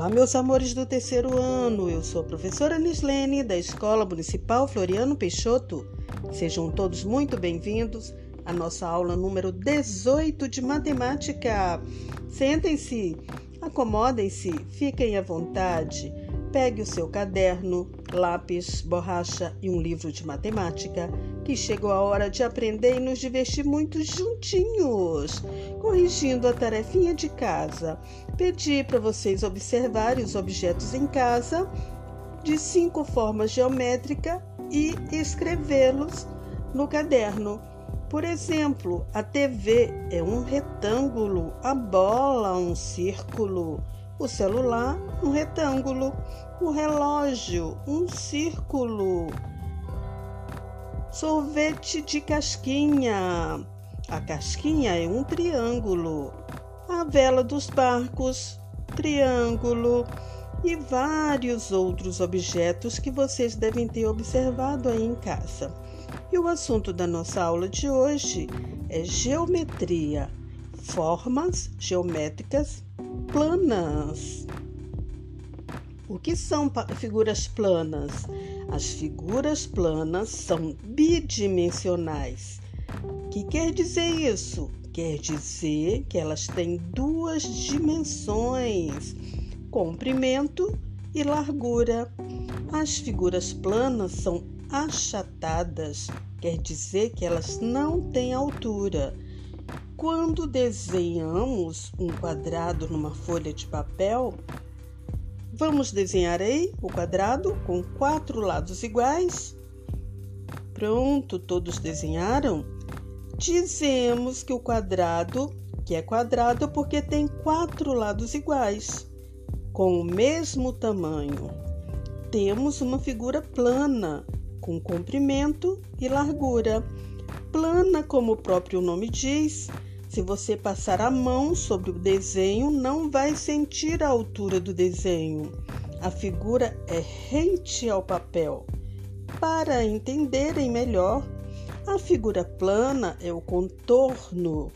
Olá, meus amores do terceiro ano. Eu sou a professora Nislene, da Escola Municipal Floriano Peixoto. Sejam todos muito bem-vindos à nossa aula número 18 de matemática. Sentem-se, acomodem-se, fiquem à vontade. Pegue o seu caderno, lápis, borracha e um livro de matemática, que chegou a hora de aprender e nos divertir muito juntinhos. Corrigindo a tarefinha de casa, pedi para vocês observarem os objetos em casa de cinco formas geométricas e escrevê-los no caderno. Por exemplo, a TV é um retângulo, a bola um círculo, o celular um retângulo, o relógio um círculo, sorvete de casquinha, a casquinha é um triângulo, a vela dos barcos, triângulo. E vários outros objetos que vocês devem ter observado aí em casa. E o assunto da nossa aula de hoje é geometria, formas geométricas planas. O que são figuras planas? As figuras planas são bidimensionais. O que quer dizer isso? Quer dizer que elas têm duas dimensões, comprimento e largura. As figuras planas são achatadas, quer dizer que elas não têm altura. Quando desenhamos um quadrado numa folha de papel, vamos desenhar aí o quadrado com quatro lados iguais. Pronto, todos desenharam? Dizemos que o quadrado que é quadrado porque tem quatro lados iguais, com o mesmo tamanho. Temos uma figura plana, com comprimento e largura. Plana, como o próprio nome diz, se você passar a mão sobre o desenho, não vai sentir a altura do desenho. A figura é rente ao papel. Para entenderem melhor, a figura plana é o contorno,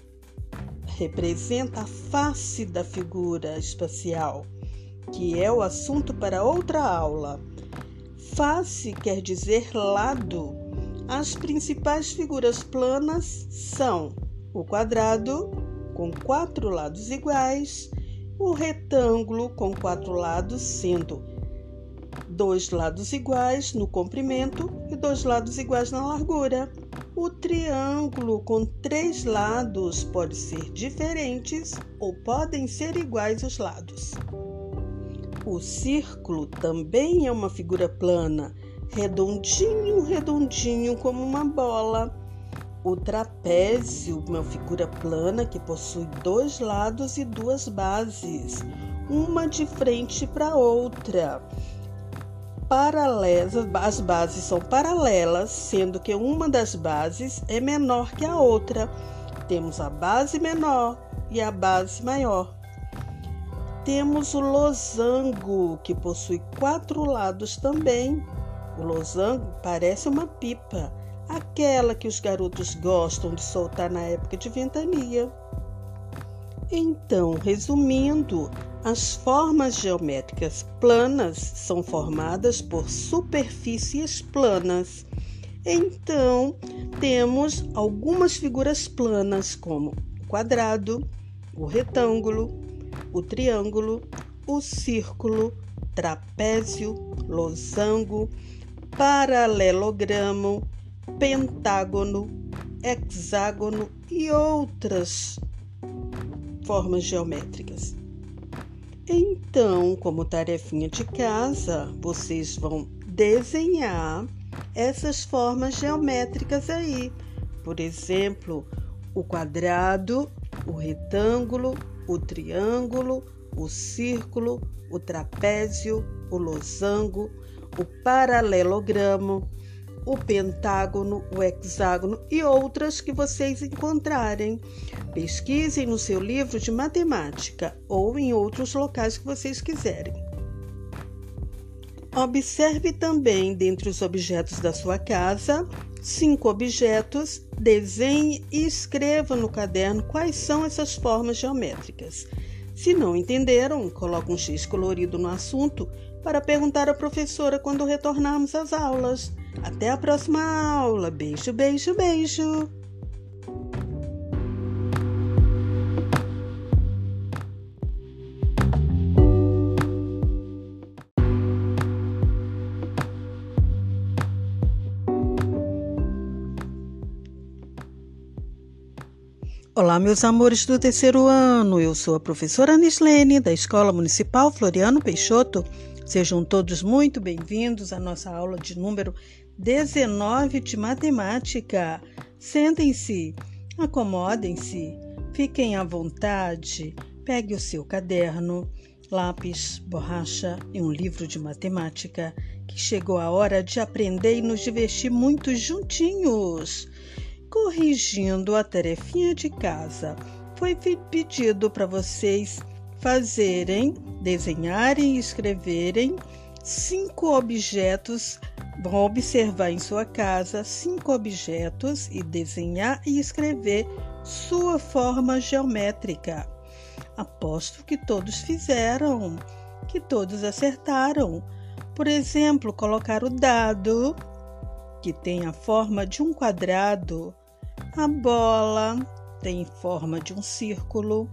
representa a face da figura espacial, que é o assunto para outra aula. Face quer dizer lado. As principais figuras planas são o quadrado com quatro lados iguais, o retângulo com quatro lados, sendo dois lados iguais no comprimento e dois lados iguais na largura. O triângulo com três lados pode ser diferentes ou podem ser iguais os lados. O círculo também é uma figura plana, redondinho, redondinho como uma bola o trapézio, uma figura plana que possui dois lados e duas bases, uma de frente para outra. Paralelas, as bases são paralelas, sendo que uma das bases é menor que a outra. Temos a base menor e a base maior. Temos o losango, que possui quatro lados também. O losango parece uma pipa aquela que os garotos gostam de soltar na época de ventania. Então, resumindo, as formas geométricas planas são formadas por superfícies planas. Então, temos algumas figuras planas, como o quadrado, o retângulo, o triângulo, o círculo, trapézio, losango, paralelogramo, pentágono, hexágono e outras formas geométricas. Então, como tarefinha de casa, vocês vão desenhar essas formas geométricas aí. Por exemplo, o quadrado, o retângulo, o triângulo, o círculo, o trapézio, o losango, o paralelogramo, o pentágono, o hexágono e outras que vocês encontrarem. Pesquisem no seu livro de matemática ou em outros locais que vocês quiserem. Observe também dentre os objetos da sua casa cinco objetos, desenhe e escreva no caderno quais são essas formas geométricas. Se não entenderam, coloque um X colorido no assunto para perguntar à professora quando retornarmos às aulas. Até a próxima aula. Beijo, beijo, beijo. Olá, meus amores do terceiro ano. Eu sou a professora Anislene, da Escola Municipal Floriano Peixoto. Sejam todos muito bem-vindos à nossa aula de número 19 de matemática. Sentem-se, acomodem-se, fiquem à vontade, pegue o seu caderno, lápis, borracha e um livro de matemática, que chegou a hora de aprender e nos divertir muito juntinhos corrigindo a tarefinha de casa. Foi pedido para vocês fazerem, desenharem e escreverem cinco objetos. Vão observar em sua casa cinco objetos e desenhar e escrever sua forma geométrica. Aposto que todos fizeram, que todos acertaram. Por exemplo, colocar o dado, que tem a forma de um quadrado, a bola tem forma de um círculo.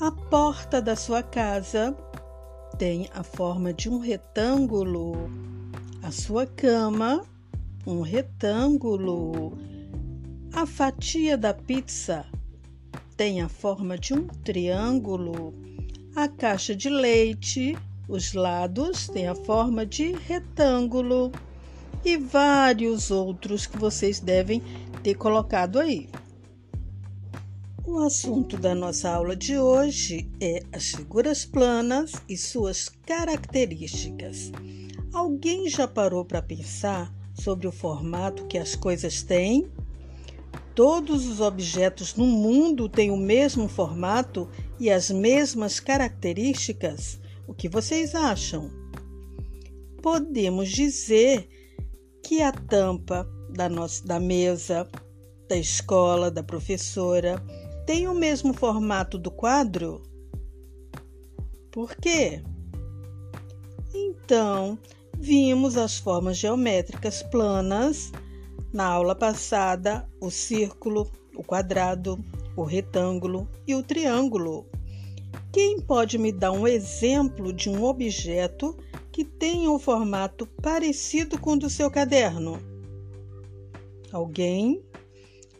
A porta da sua casa tem a forma de um retângulo. A sua cama, um retângulo. A fatia da pizza tem a forma de um triângulo. A caixa de leite, os lados têm a forma de retângulo e vários outros que vocês devem ter colocado aí. O assunto da nossa aula de hoje é as figuras planas e suas características. Alguém já parou para pensar sobre o formato que as coisas têm? Todos os objetos no mundo têm o mesmo formato e as mesmas características? O que vocês acham? Podemos dizer que a tampa da, nossa, da mesa, da escola, da professora, tem o mesmo formato do quadro? Por quê? Então, vimos as formas geométricas planas na aula passada: o círculo, o quadrado, o retângulo e o triângulo. Quem pode me dar um exemplo de um objeto que tenha um formato parecido com o do seu caderno? Alguém?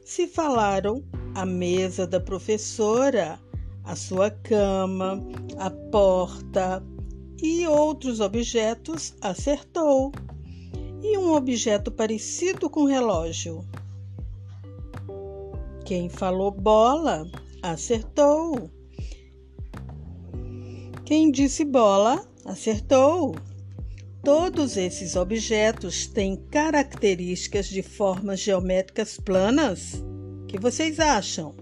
Se falaram a mesa da professora, a sua cama, a porta e outros objetos, acertou. E um objeto parecido com relógio? Quem falou bola, acertou. Quem disse bola, Acertou! Todos esses objetos têm características de formas geométricas planas? O que vocês acham?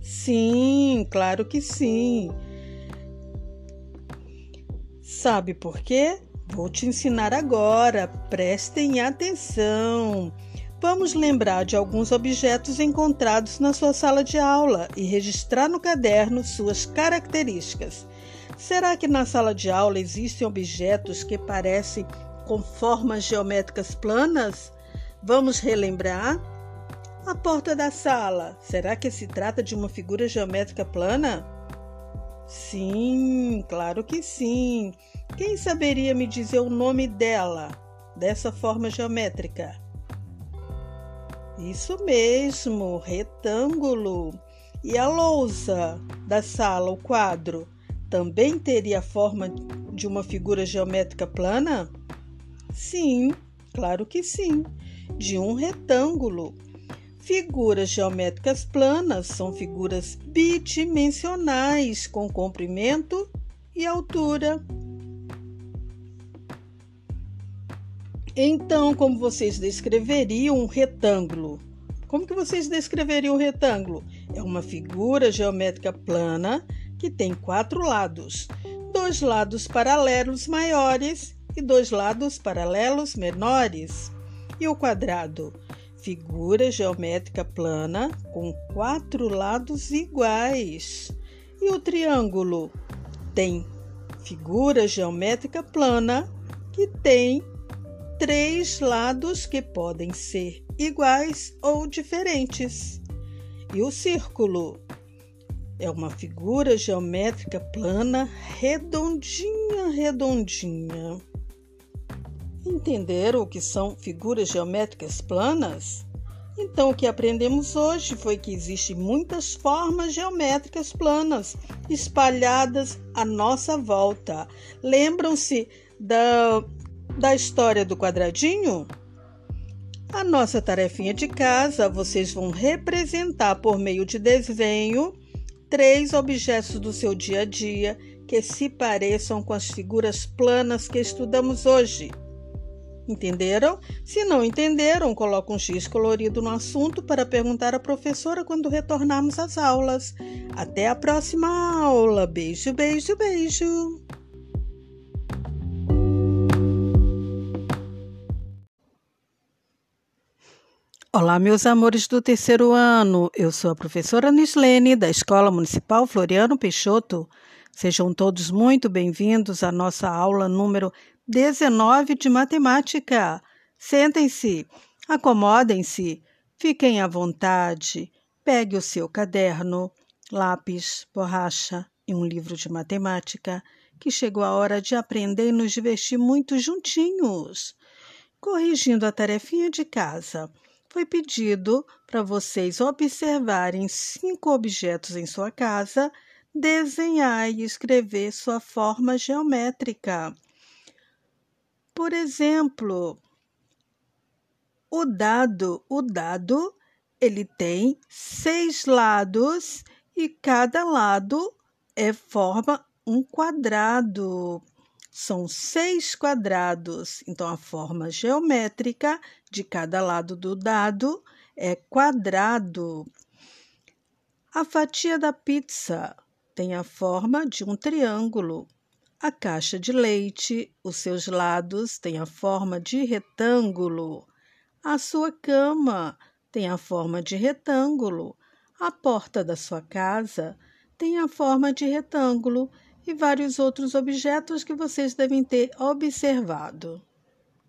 Sim, claro que sim. Sabe por quê? Vou te ensinar agora. Prestem atenção. Vamos lembrar de alguns objetos encontrados na sua sala de aula e registrar no caderno suas características. Será que na sala de aula existem objetos que parecem com formas geométricas planas? Vamos relembrar? A porta da sala, será que se trata de uma figura geométrica plana? Sim, claro que sim. Quem saberia me dizer o nome dela, dessa forma geométrica? Isso mesmo, retângulo. E a lousa da sala, o quadro, também teria a forma de uma figura geométrica plana? Sim, claro que sim, de um retângulo. Figuras geométricas planas são figuras bidimensionais com comprimento e altura. Então, como vocês descreveriam um retângulo? Como que vocês descreveriam um retângulo? É uma figura geométrica plana que tem quatro lados, dois lados paralelos maiores e dois lados paralelos menores. E o quadrado? Figura geométrica plana com quatro lados iguais. E o triângulo tem figura geométrica plana que tem três lados que podem ser iguais ou diferentes. E o círculo é uma figura geométrica plana, redondinha, redondinha. Entenderam o que são figuras geométricas planas? Então, o que aprendemos hoje foi que existem muitas formas geométricas planas espalhadas à nossa volta. Lembram-se da, da história do quadradinho? A nossa tarefinha de casa, vocês vão representar por meio de desenho três objetos do seu dia a dia que se pareçam com as figuras planas que estudamos hoje. Entenderam? Se não entenderam, coloque um X colorido no assunto para perguntar à professora quando retornarmos às aulas. Até a próxima aula. Beijo, beijo, beijo. Olá, meus amores do terceiro ano. Eu sou a professora Nislene, da Escola Municipal Floriano Peixoto. Sejam todos muito bem-vindos à nossa aula número 19 de matemática. Sentem-se, acomodem-se, fiquem à vontade. Pegue o seu caderno, lápis, borracha e um livro de matemática, que chegou a hora de aprender e nos divertir muito juntinhos. Corrigindo a tarefinha de casa, foi pedido para vocês observarem cinco objetos em sua casa, desenhar e escrever sua forma geométrica. Por exemplo, o dado, o dado, ele tem seis lados e cada lado é forma um quadrado. São seis quadrados. Então, a forma geométrica de cada lado do dado é quadrado. A fatia da pizza tem a forma de um triângulo. A caixa de leite, os seus lados têm a forma de retângulo. A sua cama tem a forma de retângulo. A porta da sua casa tem a forma de retângulo e vários outros objetos que vocês devem ter observado.